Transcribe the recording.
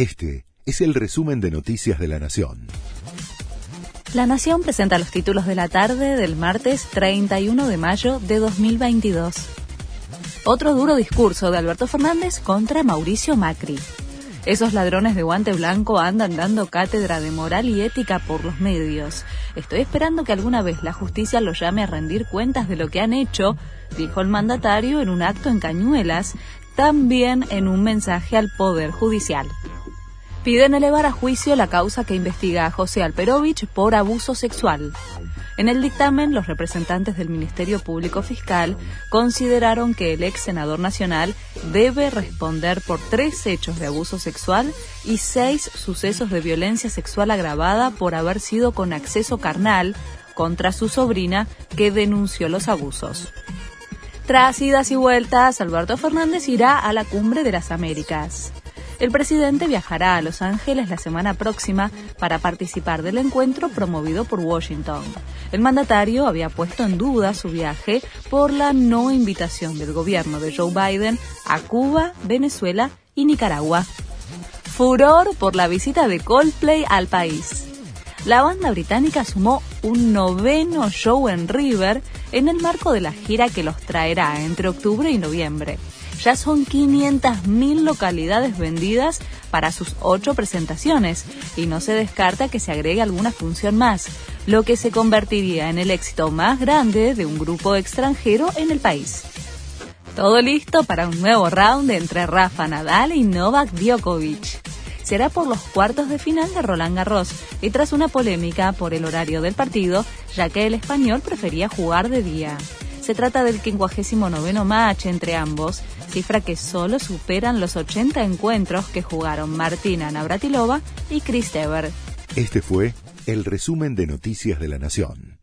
Este es el resumen de Noticias de la Nación. La Nación presenta los títulos de la tarde del martes 31 de mayo de 2022. Otro duro discurso de Alberto Fernández contra Mauricio Macri. Esos ladrones de guante blanco andan dando cátedra de moral y ética por los medios. Estoy esperando que alguna vez la justicia los llame a rendir cuentas de lo que han hecho, dijo el mandatario en un acto en Cañuelas, también en un mensaje al Poder Judicial piden elevar a juicio la causa que investiga a José Alperovich por abuso sexual. En el dictamen, los representantes del Ministerio Público Fiscal consideraron que el ex senador nacional debe responder por tres hechos de abuso sexual y seis sucesos de violencia sexual agravada por haber sido con acceso carnal contra su sobrina que denunció los abusos. Tras idas y vueltas, Alberto Fernández irá a la cumbre de las Américas. El presidente viajará a Los Ángeles la semana próxima para participar del encuentro promovido por Washington. El mandatario había puesto en duda su viaje por la no invitación del gobierno de Joe Biden a Cuba, Venezuela y Nicaragua. Furor por la visita de Coldplay al país. La banda británica sumó un noveno show en River en el marco de la gira que los traerá entre octubre y noviembre ya son 500.000 localidades vendidas para sus ocho presentaciones y no se descarta que se agregue alguna función más, lo que se convertiría en el éxito más grande de un grupo extranjero en el país. Todo listo para un nuevo round entre Rafa Nadal y Novak Djokovic. Será por los cuartos de final de Roland Garros y tras una polémica por el horario del partido, ya que el español prefería jugar de día. Se trata del 59 match entre ambos, cifra que solo superan los 80 encuentros que jugaron Martina Navratilova y Chris Teber. Este fue el resumen de Noticias de la Nación.